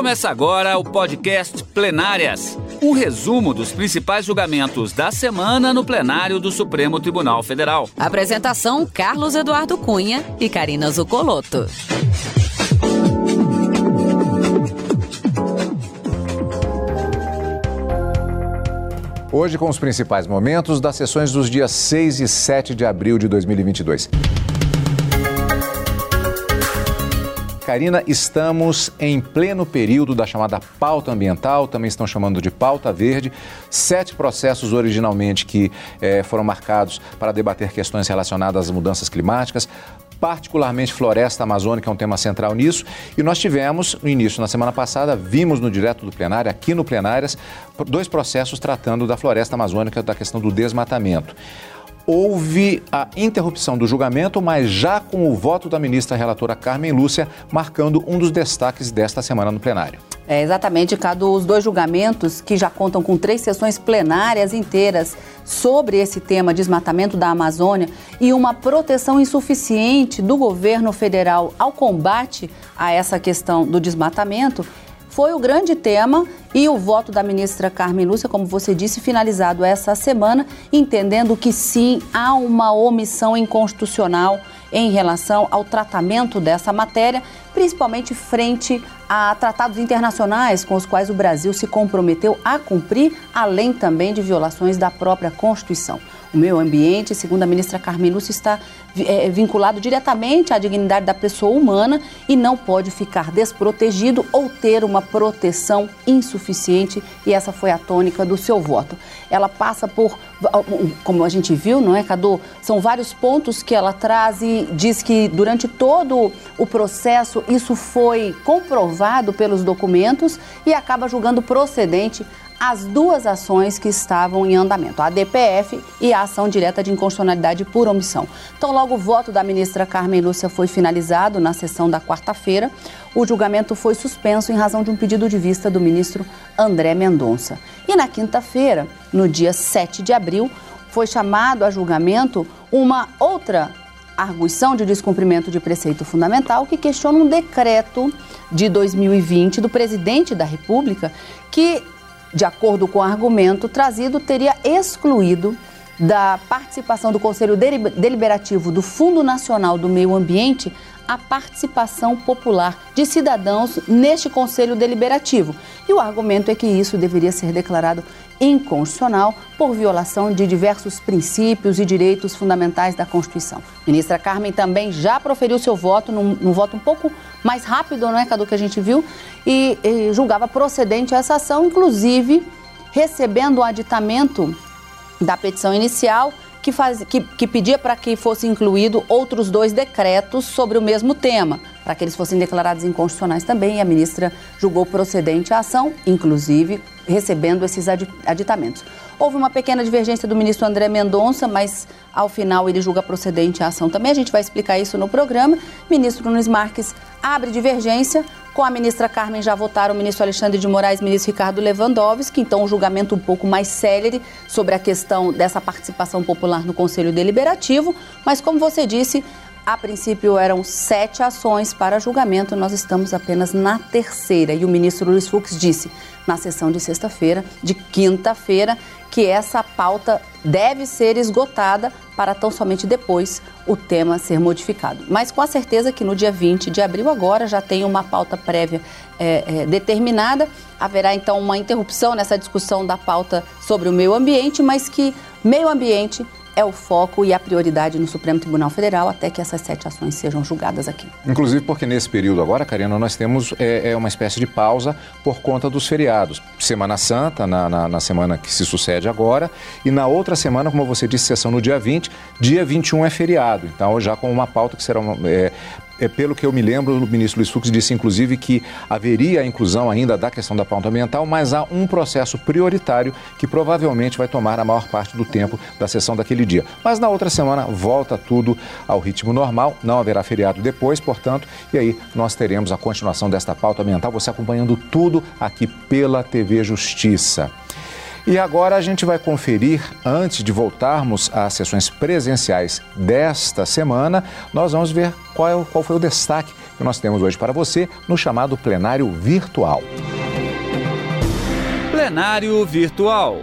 Começa agora o podcast Plenárias um resumo dos principais julgamentos da semana no plenário do Supremo Tribunal Federal. Apresentação: Carlos Eduardo Cunha e Karina Zucolotto. Hoje com os principais momentos das sessões dos dias 6 e 7 de abril de 2022. Karina, estamos em pleno período da chamada pauta ambiental, também estão chamando de pauta verde. Sete processos originalmente que eh, foram marcados para debater questões relacionadas às mudanças climáticas particularmente floresta amazônica é um tema central nisso. E nós tivemos, no início, na semana passada, vimos no direto do plenário, aqui no Plenárias, dois processos tratando da floresta amazônica, da questão do desmatamento houve a interrupção do julgamento, mas já com o voto da ministra relatora Carmen Lúcia, marcando um dos destaques desta semana no plenário. É, exatamente, Cadu, os dois julgamentos que já contam com três sessões plenárias inteiras sobre esse tema, desmatamento da Amazônia, e uma proteção insuficiente do governo federal ao combate a essa questão do desmatamento, foi o grande tema e o voto da ministra Carmen Lúcia, como você disse, finalizado essa semana, entendendo que sim, há uma omissão inconstitucional em relação ao tratamento dessa matéria, principalmente frente a tratados internacionais com os quais o Brasil se comprometeu a cumprir, além também de violações da própria Constituição. O meio ambiente, segundo a ministra Carmen Lúcia, está é, vinculado diretamente à dignidade da pessoa humana e não pode ficar desprotegido ou ter uma proteção insuficiente, e essa foi a tônica do seu voto. Ela passa por, como a gente viu, não é, Cadu? São vários pontos que ela traz e diz que durante todo o processo isso foi comprovado pelos documentos e acaba julgando procedente as duas ações que estavam em andamento, a DPF e a ação direta de inconstitucionalidade por omissão. Então, logo o voto da ministra Carmen Lúcia foi finalizado na sessão da quarta-feira, o julgamento foi suspenso em razão de um pedido de vista do ministro André Mendonça. E na quinta-feira, no dia 7 de abril, foi chamado a julgamento uma outra arguição de descumprimento de preceito fundamental que questiona um decreto de 2020 do presidente da República que de acordo com o argumento trazido, teria excluído da participação do Conselho Deliberativo do Fundo Nacional do Meio Ambiente a participação popular de cidadãos neste Conselho Deliberativo. E o argumento é que isso deveria ser declarado inconstitucional por violação de diversos princípios e direitos fundamentais da Constituição. A ministra Carmen também já proferiu seu voto, num, num voto um pouco mais rápido, não é, Cadu, que a gente viu, e, e julgava procedente essa ação, inclusive recebendo o aditamento da petição inicial que, faz, que, que pedia para que fosse incluído outros dois decretos sobre o mesmo tema, para que eles fossem declarados inconstitucionais também, e a ministra julgou procedente a ação, inclusive recebendo esses aditamentos. Houve uma pequena divergência do ministro André Mendonça, mas ao final ele julga procedente a ação também. A gente vai explicar isso no programa. Ministro Nunes Marques abre divergência. Com a ministra Carmen já votaram o ministro Alexandre de Moraes e o ministro Ricardo Lewandowski, então um julgamento um pouco mais célere sobre a questão dessa participação popular no Conselho Deliberativo. Mas, como você disse, a princípio eram sete ações para julgamento, nós estamos apenas na terceira. E o ministro Luiz Fux disse na sessão de sexta-feira, de quinta-feira, que essa pauta deve ser esgotada para tão somente depois o tema ser modificado. Mas com a certeza que no dia 20 de abril agora já tem uma pauta prévia é, é, determinada. Haverá então uma interrupção nessa discussão da pauta sobre o meio ambiente, mas que meio ambiente é o foco e a prioridade no Supremo Tribunal Federal até que essas sete ações sejam julgadas aqui. Inclusive porque nesse período agora, Karina, nós temos é, é uma espécie de pausa por conta dos feriados. Semana Santa, na, na, na, semana que se sucede agora, e na outra semana, como você disse, sessão no dia 20, dia 21 é feriado. Então, já com uma pauta que será é, é, pelo que eu me lembro, o ministro Luiz Fux disse, inclusive, que haveria a inclusão ainda da questão da pauta ambiental, mas há um processo prioritário que provavelmente vai tomar a maior parte do tempo da sessão daquele dia. Mas na outra semana volta tudo ao ritmo normal, não haverá feriado depois, portanto, e aí nós teremos a continuação desta pauta ambiental, você acompanhando tudo aqui pela TV Justiça. E agora a gente vai conferir, antes de voltarmos às sessões presenciais desta semana, nós vamos ver qual, é, qual foi o destaque que nós temos hoje para você no chamado plenário virtual. Plenário virtual.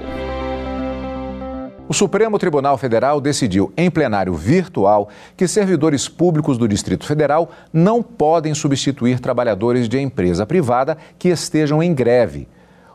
O Supremo Tribunal Federal decidiu, em plenário virtual, que servidores públicos do Distrito Federal não podem substituir trabalhadores de empresa privada que estejam em greve.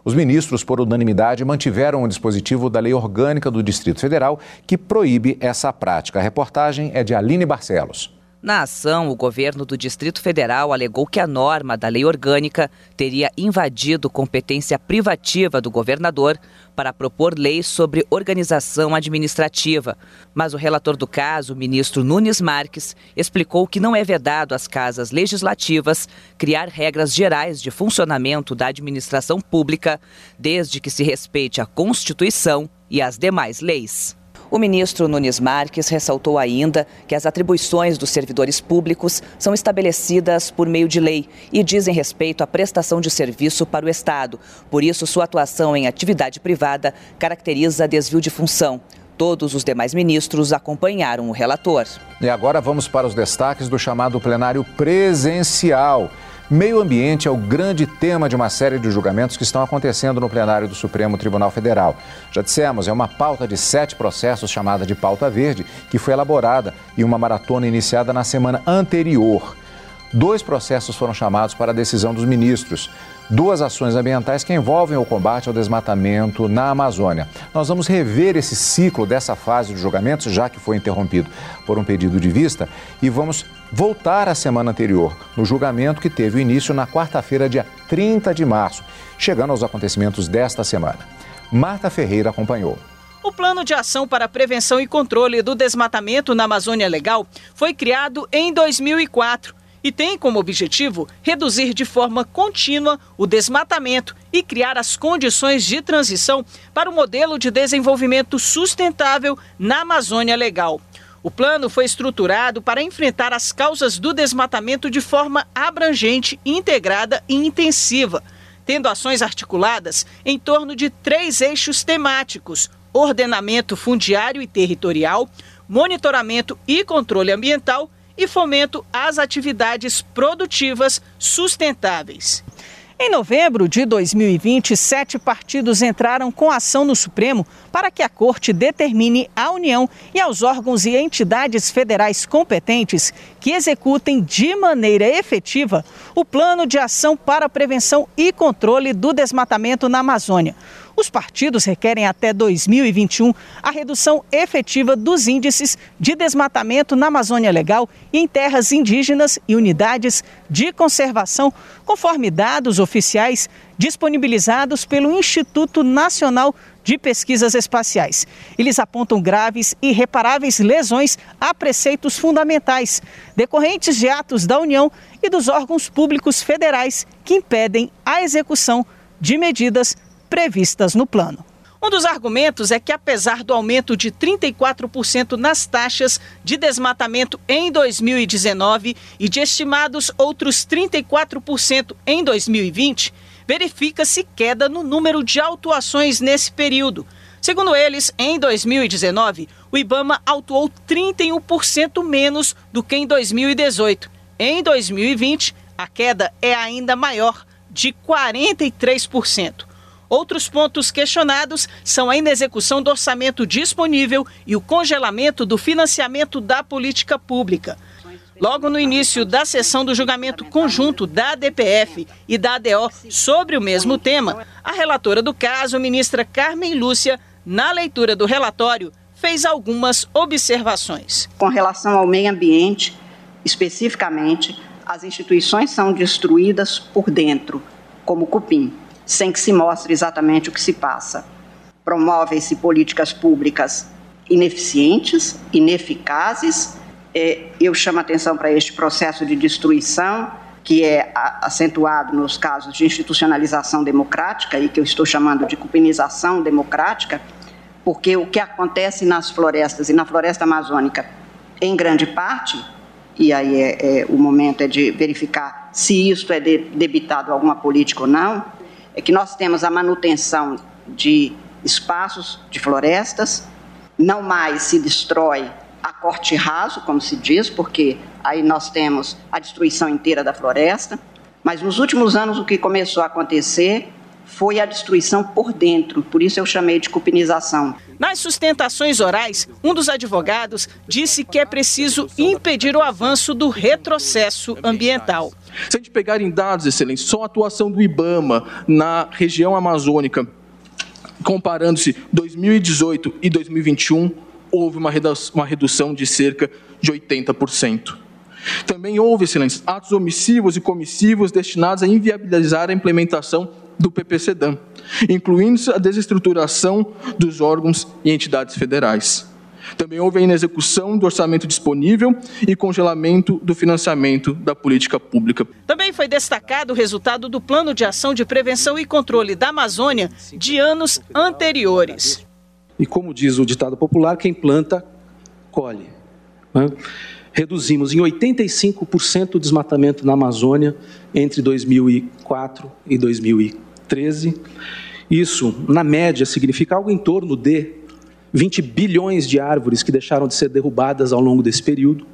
Os ministros, por unanimidade, mantiveram o dispositivo da Lei Orgânica do Distrito Federal que proíbe essa prática. A reportagem é de Aline Barcelos. Na ação, o governo do Distrito Federal alegou que a norma da lei orgânica teria invadido competência privativa do governador para propor leis sobre organização administrativa. Mas o relator do caso, o ministro Nunes Marques, explicou que não é vedado às casas legislativas criar regras gerais de funcionamento da administração pública, desde que se respeite a Constituição e as demais leis. O ministro Nunes Marques ressaltou ainda que as atribuições dos servidores públicos são estabelecidas por meio de lei e dizem respeito à prestação de serviço para o Estado. Por isso, sua atuação em atividade privada caracteriza desvio de função. Todos os demais ministros acompanharam o relator. E agora vamos para os destaques do chamado plenário presencial. Meio ambiente é o grande tema de uma série de julgamentos que estão acontecendo no plenário do Supremo Tribunal Federal. Já dissemos, é uma pauta de sete processos chamada de pauta verde, que foi elaborada em uma maratona iniciada na semana anterior. Dois processos foram chamados para a decisão dos ministros duas ações ambientais que envolvem o combate ao desmatamento na Amazônia. Nós vamos rever esse ciclo dessa fase de julgamentos, já que foi interrompido por um pedido de vista, e vamos voltar à semana anterior, no julgamento que teve início na quarta-feira, dia 30 de março, chegando aos acontecimentos desta semana. Marta Ferreira acompanhou. O Plano de Ação para Prevenção e Controle do Desmatamento na Amazônia Legal foi criado em 2004 e tem como objetivo reduzir de forma contínua o desmatamento e criar as condições de transição para o modelo de desenvolvimento sustentável na Amazônia Legal. O plano foi estruturado para enfrentar as causas do desmatamento de forma abrangente, integrada e intensiva, tendo ações articuladas em torno de três eixos temáticos: ordenamento fundiário e territorial, monitoramento e controle ambiental e fomento às atividades produtivas sustentáveis. Em novembro de 2020, sete partidos entraram com ação no Supremo para que a Corte determine à União e aos órgãos e entidades federais competentes que executem de maneira efetiva o Plano de Ação para a Prevenção e Controle do Desmatamento na Amazônia. Os partidos requerem até 2021 a redução efetiva dos índices de desmatamento na Amazônia Legal e em terras indígenas e unidades de conservação, conforme dados oficiais disponibilizados pelo Instituto Nacional de Pesquisas Espaciais. Eles apontam graves e irreparáveis lesões a preceitos fundamentais, decorrentes de atos da União e dos órgãos públicos federais que impedem a execução de medidas previstas no plano. Um dos argumentos é que, apesar do aumento de 34% nas taxas de desmatamento em 2019 e de estimados outros 34% em 2020, verifica-se queda no número de autuações nesse período. Segundo eles, em 2019, o Ibama autuou 31% menos do que em 2018. Em 2020, a queda é ainda maior, de 43%. Outros pontos questionados são a inexecução do orçamento disponível e o congelamento do financiamento da política pública. Logo no início da sessão do julgamento conjunto da DPF e da ADO sobre o mesmo tema, a relatora do caso, ministra Carmen Lúcia, na leitura do relatório, fez algumas observações. Com relação ao meio ambiente, especificamente, as instituições são destruídas por dentro, como cupim sem que se mostre exatamente o que se passa. Promovem-se políticas públicas ineficientes, ineficazes. Eu chamo atenção para este processo de destruição, que é acentuado nos casos de institucionalização democrática e que eu estou chamando de cupinização democrática, porque o que acontece nas florestas e na floresta amazônica, em grande parte, e aí é, é, o momento é de verificar se isto é de, debitado a alguma política ou não, é que nós temos a manutenção de espaços de florestas, não mais se destrói a corte raso, como se diz, porque aí nós temos a destruição inteira da floresta. Mas nos últimos anos o que começou a acontecer foi a destruição por dentro, por isso eu chamei de cupinização. Nas sustentações orais, um dos advogados disse que é preciso impedir o avanço do retrocesso ambiental. Se a gente pegar em dados, excelência, só a atuação do IBAMA na região amazônica, comparando-se 2018 e 2021, houve uma redução de cerca de 80%. Também houve, excelência, atos omissivos e comissivos destinados a inviabilizar a implementação do PPCDAM, incluindo a desestruturação dos órgãos e entidades federais. Também houve a inexecução do orçamento disponível e congelamento do financiamento da política pública. Também foi destacado o resultado do Plano de Ação de Prevenção e Controle da Amazônia de anos anteriores. E como diz o ditado popular, quem planta, colhe. Né? reduzimos em 85% o desmatamento na Amazônia entre 2004 e 2013. Isso, na média, significa algo em torno de 20 bilhões de árvores que deixaram de ser derrubadas ao longo desse período.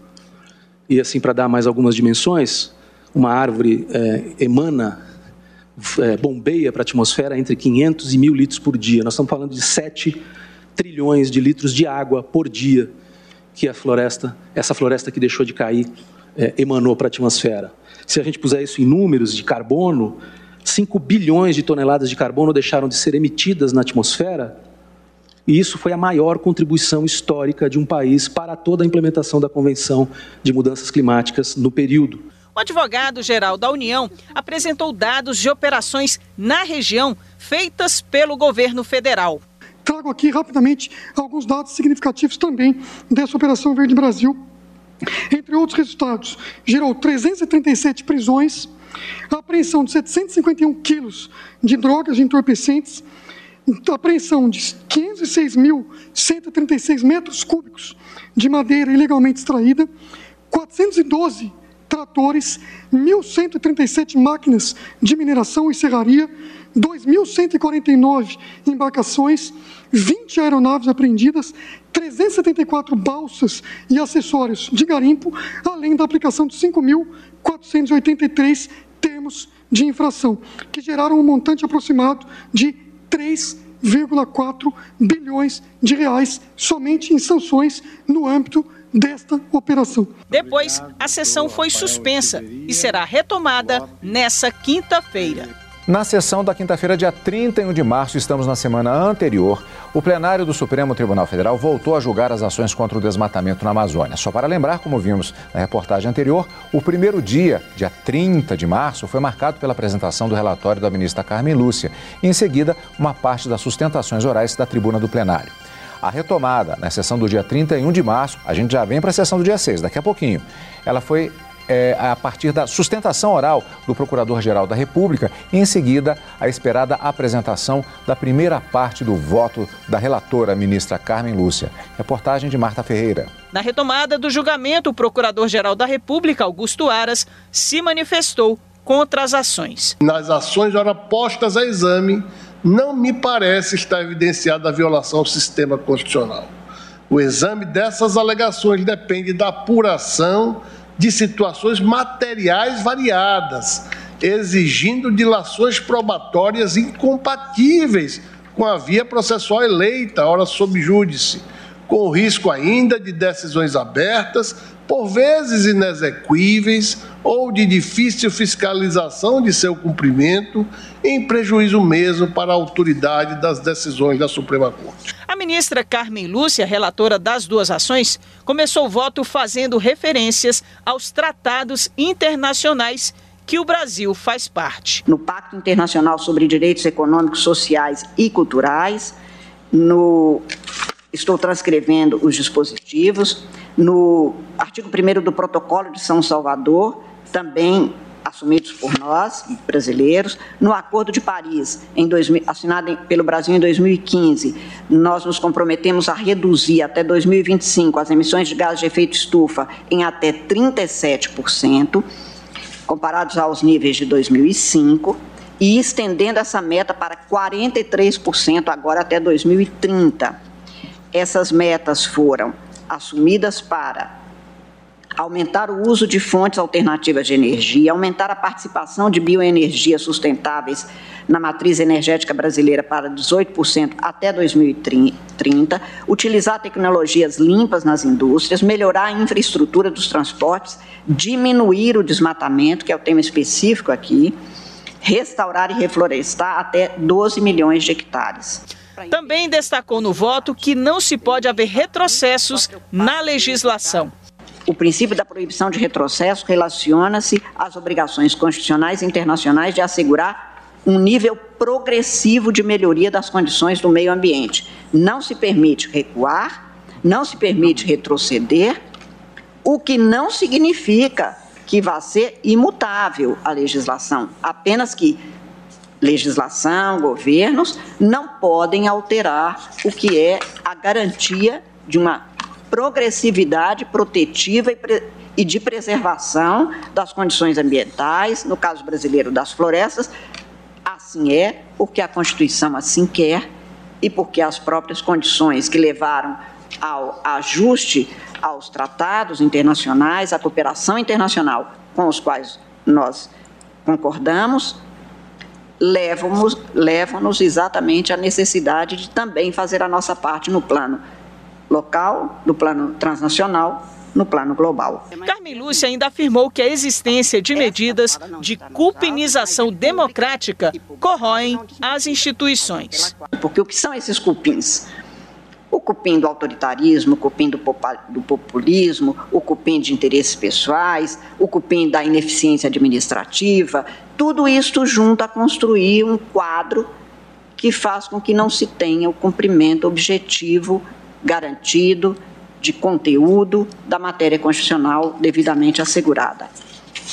E assim, para dar mais algumas dimensões, uma árvore é, emana, é, bombeia para a atmosfera entre 500 e 1.000 litros por dia. Nós estamos falando de 7 trilhões de litros de água por dia que a floresta, essa floresta que deixou de cair, é, emanou para a atmosfera. Se a gente puser isso em números de carbono, 5 bilhões de toneladas de carbono deixaram de ser emitidas na atmosfera, e isso foi a maior contribuição histórica de um país para toda a implementação da Convenção de Mudanças Climáticas no período. O advogado-geral da União apresentou dados de operações na região feitas pelo governo federal. Trago aqui rapidamente alguns dados significativos também dessa Operação Verde Brasil. Entre outros resultados, gerou 337 prisões, apreensão de 751 quilos de drogas de entorpecentes, apreensão de 506.136 metros cúbicos de madeira ilegalmente extraída, 412 tratores, 1.137 máquinas de mineração e serraria, 2.149 embarcações, 20 aeronaves apreendidas, 374 balsas e acessórios de garimpo, além da aplicação de 5.483 termos de infração, que geraram um montante aproximado de 3,4 bilhões de reais somente em sanções no âmbito desta operação. Depois, a sessão foi suspensa e será retomada nessa quinta-feira. Na sessão da quinta-feira, dia 31 de março, estamos na semana anterior, o plenário do Supremo Tribunal Federal voltou a julgar as ações contra o desmatamento na Amazônia. Só para lembrar, como vimos na reportagem anterior, o primeiro dia, dia 30 de março, foi marcado pela apresentação do relatório da ministra Carmen Lúcia e, em seguida, uma parte das sustentações orais da tribuna do plenário. A retomada na sessão do dia 31 de março, a gente já vem para a sessão do dia 6, daqui a pouquinho. Ela foi é, a partir da sustentação oral do Procurador-Geral da República e, em seguida, a esperada apresentação da primeira parte do voto da relatora, ministra Carmen Lúcia. Reportagem de Marta Ferreira. Na retomada do julgamento, o Procurador-Geral da República, Augusto Aras, se manifestou contra as ações. Nas ações ora postas a exame, não me parece estar evidenciada a violação ao sistema constitucional. O exame dessas alegações depende da apuração de situações materiais variadas, exigindo dilações probatórias incompatíveis com a via processual eleita, ora sob júdice, com risco ainda de decisões abertas, por vezes inexequíveis ou de difícil fiscalização de seu cumprimento, em prejuízo mesmo para a autoridade das decisões da Suprema Corte. A ministra Carmen Lúcia, relatora das duas ações, começou o voto fazendo referências aos tratados internacionais que o Brasil faz parte. No Pacto Internacional sobre Direitos Econômicos, Sociais e Culturais, no estou transcrevendo os dispositivos no artigo 1 do Protocolo de São Salvador, também assumidos por nós, brasileiros, no Acordo de Paris, em 2000, assinado pelo Brasil em 2015, nós nos comprometemos a reduzir até 2025 as emissões de gases de efeito estufa em até 37%, comparados aos níveis de 2005. e estendendo essa meta para 43% agora até 2030. Essas metas foram assumidas para aumentar o uso de fontes alternativas de energia, aumentar a participação de bioenergias sustentáveis na matriz energética brasileira para 18% até 2030, utilizar tecnologias limpas nas indústrias, melhorar a infraestrutura dos transportes, diminuir o desmatamento, que é o tema específico aqui, restaurar e reflorestar até 12 milhões de hectares. Também destacou no voto que não se pode haver retrocessos na legislação. O princípio da proibição de retrocesso relaciona-se às obrigações constitucionais e internacionais de assegurar um nível progressivo de melhoria das condições do meio ambiente. Não se permite recuar, não se permite retroceder, o que não significa que vá ser imutável a legislação, apenas que legislação, governos não podem alterar o que é a garantia de uma progressividade protetiva e, de preservação das condições ambientais, no caso brasileiro das florestas. Assim é, porque a Constituição assim quer e porque as próprias condições que levaram ao ajuste aos tratados internacionais, à cooperação internacional com os quais nós concordamos, levam-nos levam exatamente à necessidade de também fazer a nossa parte no plano local, no plano transnacional, no plano global. Carmen Lúcia ainda afirmou que a existência de medidas de cupinização democrática corroem as instituições. Porque o que são esses cupins? O cupim do autoritarismo, o cupim do populismo, o cupim de interesses pessoais, o cupim da ineficiência administrativa, tudo isso junto a construir um quadro que faz com que não se tenha o cumprimento objetivo garantido de conteúdo da matéria constitucional devidamente assegurada.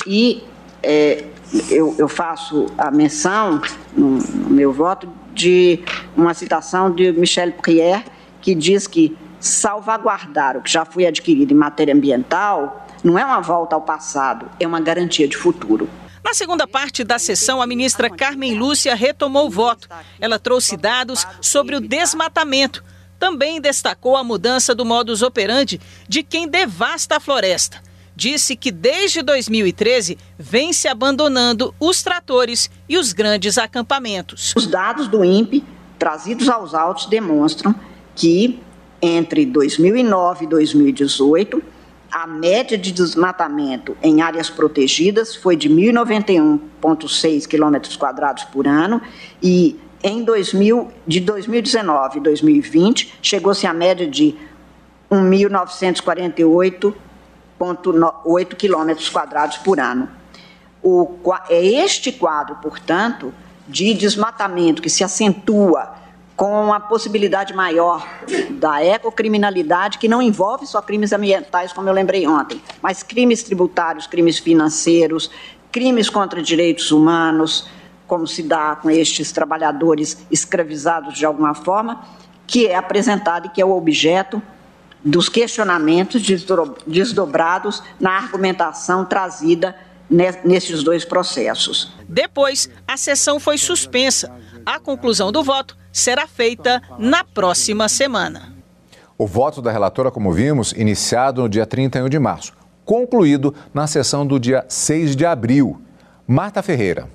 E é, eu, eu, faço a menção, no, no, meu voto, de uma citação de Michel Prier, que diz que salvaguardar o que já foi adquirido em matéria ambiental não é uma volta ao passado, é uma garantia de futuro. Na segunda parte da sessão, a ministra Carmen Lúcia retomou o voto. Ela trouxe dados sobre o desmatamento também destacou a mudança do modus operandi de quem devasta a floresta. Disse que desde 2013 vem se abandonando os tratores e os grandes acampamentos. Os dados do INPE trazidos aos autos demonstram que entre 2009 e 2018 a média de desmatamento em áreas protegidas foi de 1.091,6 km por ano e em 2000, de 2019 e 2020, chegou-se à média de 1.948,8 quilômetros quadrados por ano. O, é este quadro, portanto, de desmatamento que se acentua com a possibilidade maior da ecocriminalidade, que não envolve só crimes ambientais, como eu lembrei ontem, mas crimes tributários, crimes financeiros, crimes contra direitos humanos, como se dá com estes trabalhadores escravizados de alguma forma, que é apresentado e que é o objeto dos questionamentos desdobrados na argumentação trazida nesses dois processos. Depois, a sessão foi suspensa. A conclusão do voto será feita na próxima semana. O voto da relatora, como vimos, iniciado no dia 31 de março, concluído na sessão do dia 6 de abril. Marta Ferreira.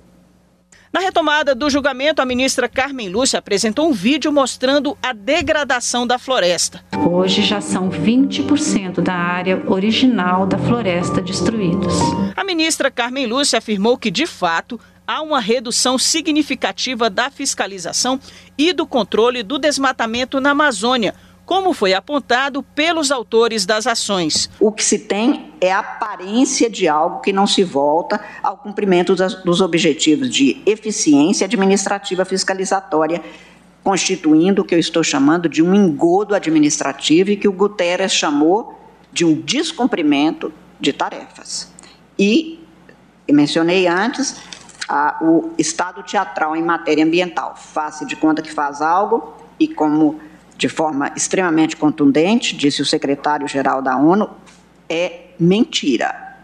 Na retomada do julgamento, a ministra Carmen Lúcia apresentou um vídeo mostrando a degradação da floresta. Hoje já são 20% da área original da floresta destruídos. A ministra Carmen Lúcia afirmou que, de fato, há uma redução significativa da fiscalização e do controle do desmatamento na Amazônia como foi apontado pelos autores das ações. O que se tem é a aparência de algo que não se volta ao cumprimento dos objetivos de eficiência administrativa fiscalizatória, constituindo o que eu estou chamando de um engodo administrativo e que o Guterres chamou de um descumprimento de tarefas. E, mencionei antes, o estado teatral em matéria ambiental. Faça de conta que faz algo e, como de forma extremamente contundente, disse o secretário-geral da ONU, é mentira.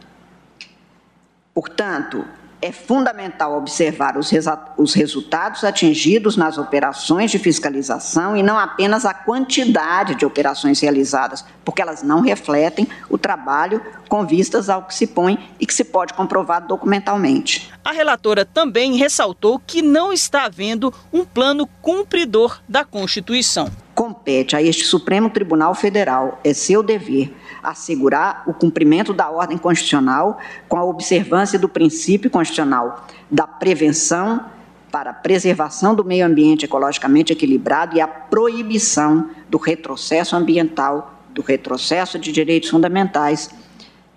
Portanto, é fundamental observar os, os, resultados atingidos nas operações de fiscalização e não apenas a quantidade de operações realizadas, porque elas não refletem o trabalho com vistas ao que se põe e que se pode comprovar documentalmente. A relatora também ressaltou que não está havendo um plano cumpridor da Constituição. Compete a este Supremo Tribunal Federal, é seu dever assegurar o cumprimento da ordem constitucional com a observância do princípio constitucional da prevenção para a preservação do meio ambiente ecologicamente equilibrado e a proibição do retrocesso ambiental, do retrocesso de direitos fundamentais,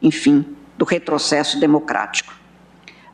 enfim, do retrocesso democrático.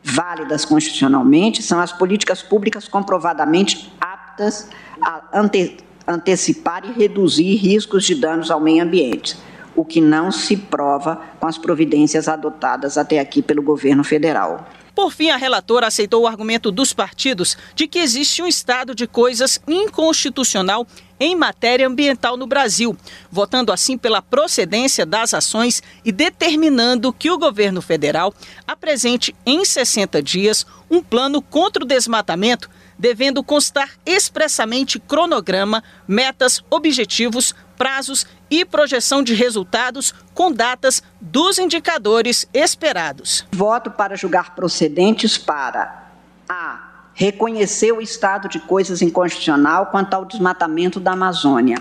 Válidas constitucionalmente são as políticas públicas comprovadamente aptas a ante antecipar e reduzir riscos de danos ao meio ambiente o que não se prova com as providências adotadas até aqui pelo governo federal. Por fim, a relatora aceitou o argumento dos partidos de que existe um estado de coisas inconstitucional em matéria ambiental no Brasil, votando assim pela procedência das ações e determinando que o governo federal apresente em 60 dias um plano contra o desmatamento devendo constar expressamente cronograma, metas, objetivos, prazos e projeção de resultados com datas dos indicadores esperados. Voto para julgar procedentes para a reconhecer o estado de coisas inconstitucional quanto ao desmatamento da Amazônia.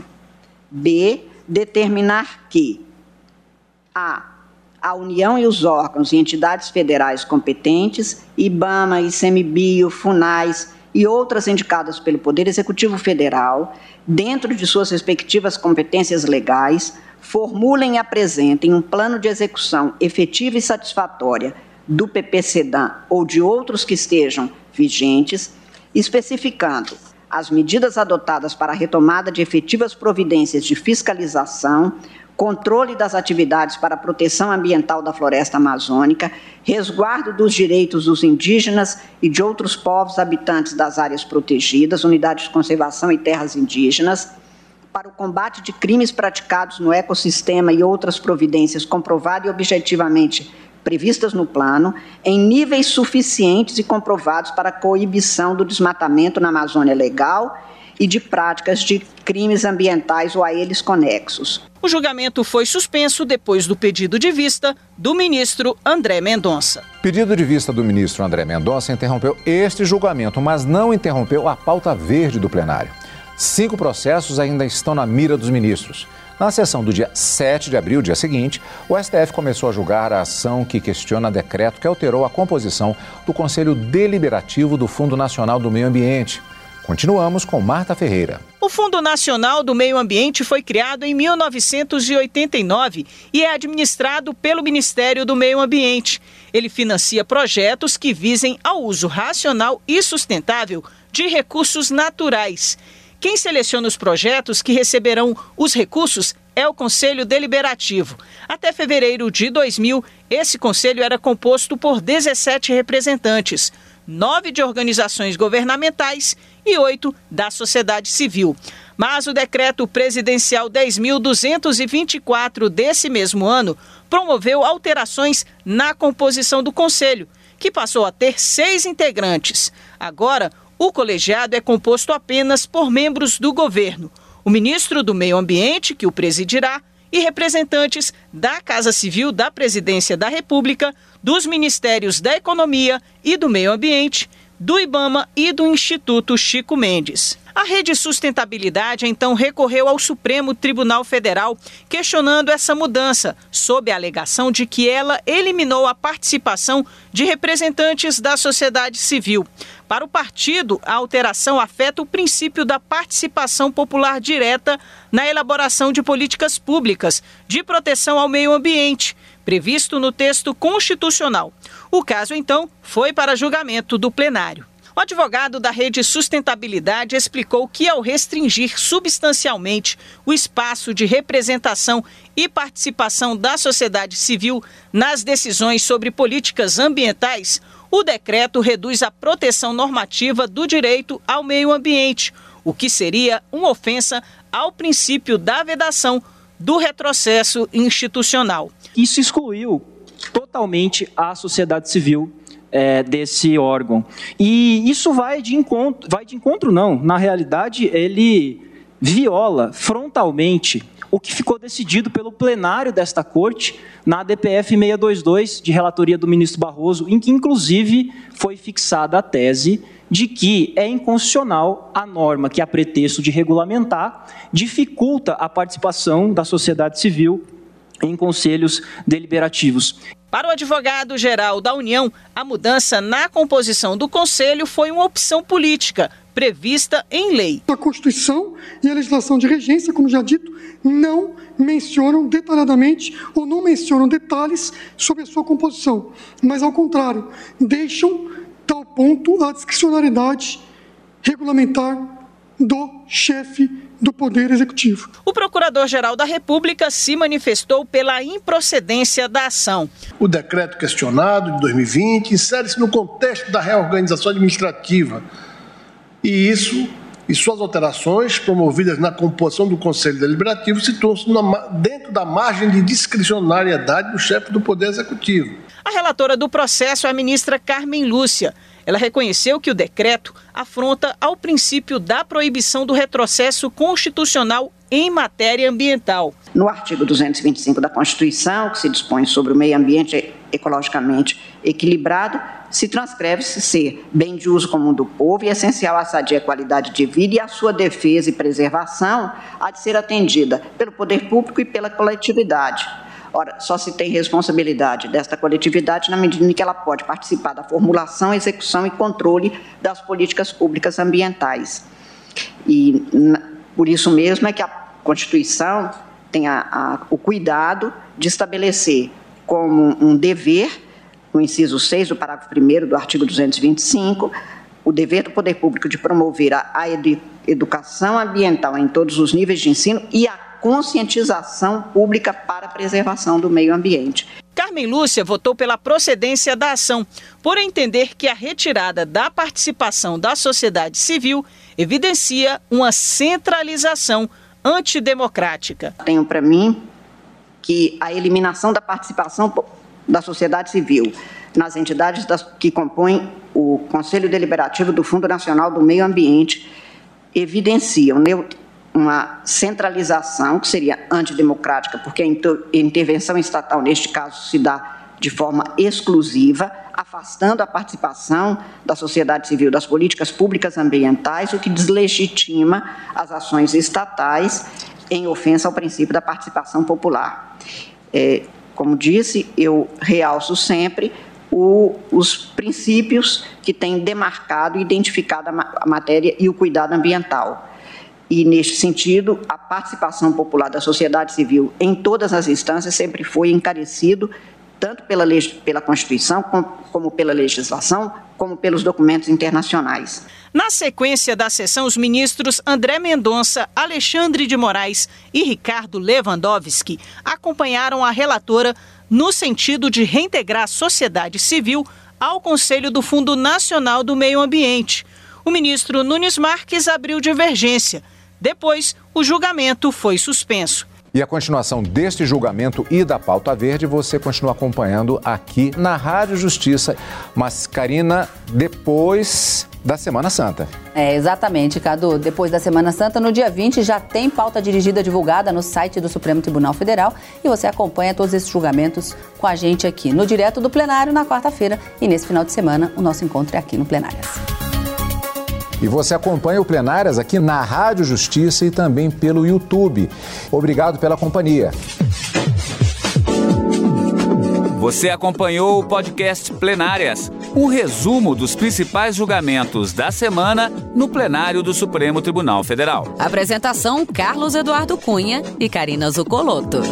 B. Determinar que a a União e os órgãos e entidades federais competentes, IBAMA, ICMBio, FUNAIS, e outras indicadas pelo Poder Executivo Federal, dentro de suas respectivas competências legais, formulem e apresentem um plano de execução efetiva e satisfatória do PPCDAN ou de outros que estejam vigentes, especificando as medidas adotadas para a retomada de efetivas providências de fiscalização, controle das atividades para a proteção ambiental da floresta amazônica, resguardo dos direitos dos indígenas e de outros povos habitantes das áreas protegidas, unidades de conservação e terras indígenas, para o combate de crimes praticados no ecossistema e outras providências comprovadas e objetivamente previstas no plano, em níveis suficientes e comprovados para a coibição do desmatamento na Amazônia legal e de práticas de crimes ambientais ou a eles conexos. O julgamento foi suspenso depois do pedido de vista do ministro André Mendonça. Pedido de vista do ministro André Mendonça interrompeu este julgamento, mas não interrompeu a pauta verde do plenário. Cinco processos ainda estão na mira dos ministros. Na sessão do dia 7 de abril, dia seguinte, o STF começou a julgar a ação que questiona decreto que alterou a composição do Conselho Deliberativo do Fundo Nacional do Meio Ambiente. Continuamos com Marta Ferreira. O Fundo Nacional do Meio Ambiente foi criado em 1989 e é administrado pelo Ministério do Meio Ambiente. Ele financia projetos que visem ao uso racional e sustentável de recursos naturais. Quem seleciona os projetos que receberão os recursos é o Conselho Deliberativo. Até fevereiro de 2000, esse conselho era composto por 17 representantes, nove de organizações governamentais e oito da sociedade civil. Mas o decreto presidencial 10.224 desse mesmo ano promoveu alterações na composição do Conselho, que passou a ter seis integrantes. Agora, o colegiado é composto apenas por membros do governo, o ministro do Meio Ambiente, que o presidirá, e representantes da Casa Civil da Presidência da República, dos Ministérios da Economia e do Meio Ambiente do IBAMA e do Instituto Chico Mendes. A Rede Sustentabilidade então recorreu ao Supremo Tribunal Federal questionando essa mudança, sob a alegação de que ela eliminou a participação de representantes da sociedade civil. Para o partido, a alteração afeta o princípio da participação popular direta na elaboração de políticas públicas de proteção ao meio ambiente previsto no texto constitucional. O caso, então, foi para julgamento do plenário. O advogado da Rede Sustentabilidade explicou que, ao restringir substancialmente o espaço de representação e participação da sociedade civil nas decisões sobre políticas ambientais, o decreto reduz a proteção normativa do direito ao meio ambiente, o que seria uma ofensa ao princípio da vedação do retrocesso institucional. Isso excluiu totalmente a sociedade civil é, desse órgão. E isso vai de encontro, vai de encontro não, na realidade ele viola frontalmente o que ficou decidido pelo plenário desta corte na DPF 622, de relatoria do ministro Barroso, em que inclusive foi fixada a tese de que é inconstitucional a norma que, a pretexto de regulamentar, dificulta a participação da sociedade civil em conselhos deliberativos. Para o advogado-geral da União, a mudança na composição do conselho foi uma opção política prevista em lei. A Constituição e a legislação de regência, como já dito, não mencionam detalhadamente ou não mencionam detalhes sobre a sua composição, mas ao contrário, deixam tal ponto a discricionariedade regulamentar do chefe do Poder Executivo. O Procurador-Geral da República se manifestou pela improcedência da ação. O decreto questionado de 2020 insere-se no contexto da reorganização administrativa e isso e suas alterações promovidas na composição do Conselho Deliberativo situam-se dentro da margem de discricionariedade do chefe do Poder Executivo. A relatora do processo é a ministra Carmen Lúcia. Ela reconheceu que o decreto afronta ao princípio da proibição do retrocesso constitucional em matéria ambiental. No artigo 225 da Constituição, que se dispõe sobre o meio ambiente ecologicamente equilibrado, se transcreve-se ser bem de uso comum do povo e essencial à sadia qualidade de vida e a sua defesa e preservação há de ser atendida pelo poder público e pela coletividade Ora, só se tem responsabilidade desta coletividade na medida em que ela pode participar da formulação, execução e controle das políticas públicas ambientais. E por isso mesmo é que a Constituição tem a, a, o cuidado de estabelecer como um dever, no inciso 6 do parágrafo 1 do artigo 225, o dever do poder público de promover a, a educação ambiental em todos os níveis de ensino e a conscientização pública para a preservação do meio ambiente. Carmen Lúcia votou pela procedência da ação, por entender que a retirada da participação da sociedade civil evidencia uma centralização antidemocrática. Tenho para mim que a eliminação da participação da sociedade civil nas entidades das, que compõem o Conselho Deliberativo do Fundo Nacional do Meio Ambiente evidenciam uma centralização que seria antidemocrática, porque a intervenção estatal, neste caso, se dá de forma exclusiva, afastando a participação da sociedade civil das políticas públicas ambientais, o que deslegitima as ações estatais em ofensa ao princípio da participação popular. É, como disse, eu realço sempre o, os princípios que têm demarcado e identificado a matéria e o cuidado ambiental e, neste sentido, a participação popular da sociedade civil em todas as instâncias sempre foi encarecido, tanto pela, pela Constituição, como, como pela legislação, como pelos documentos internacionais. Na sequência da sessão, os ministros André Mendonça, Alexandre de Moraes e Ricardo Lewandowski acompanharam a relatora no sentido de reintegrar a sociedade civil ao Conselho do Fundo Nacional do Meio Ambiente. O ministro Nunes Marques abriu divergência depois, o julgamento foi suspenso. E a continuação deste julgamento e da pauta verde você continua acompanhando aqui na Rádio Justiça. Mas, Karina, depois da Semana Santa. É, exatamente, Cadu. Depois da Semana Santa, no dia 20, já tem pauta dirigida divulgada no site do Supremo Tribunal Federal e você acompanha todos esses julgamentos com a gente aqui no Direto do Plenário na quarta-feira. E nesse final de semana, o nosso encontro é aqui no Plenárias. E você acompanha o Plenárias aqui na Rádio Justiça e também pelo YouTube. Obrigado pela companhia. Você acompanhou o podcast Plenárias, um resumo dos principais julgamentos da semana no plenário do Supremo Tribunal Federal. Apresentação: Carlos Eduardo Cunha e Karina Zucolotto.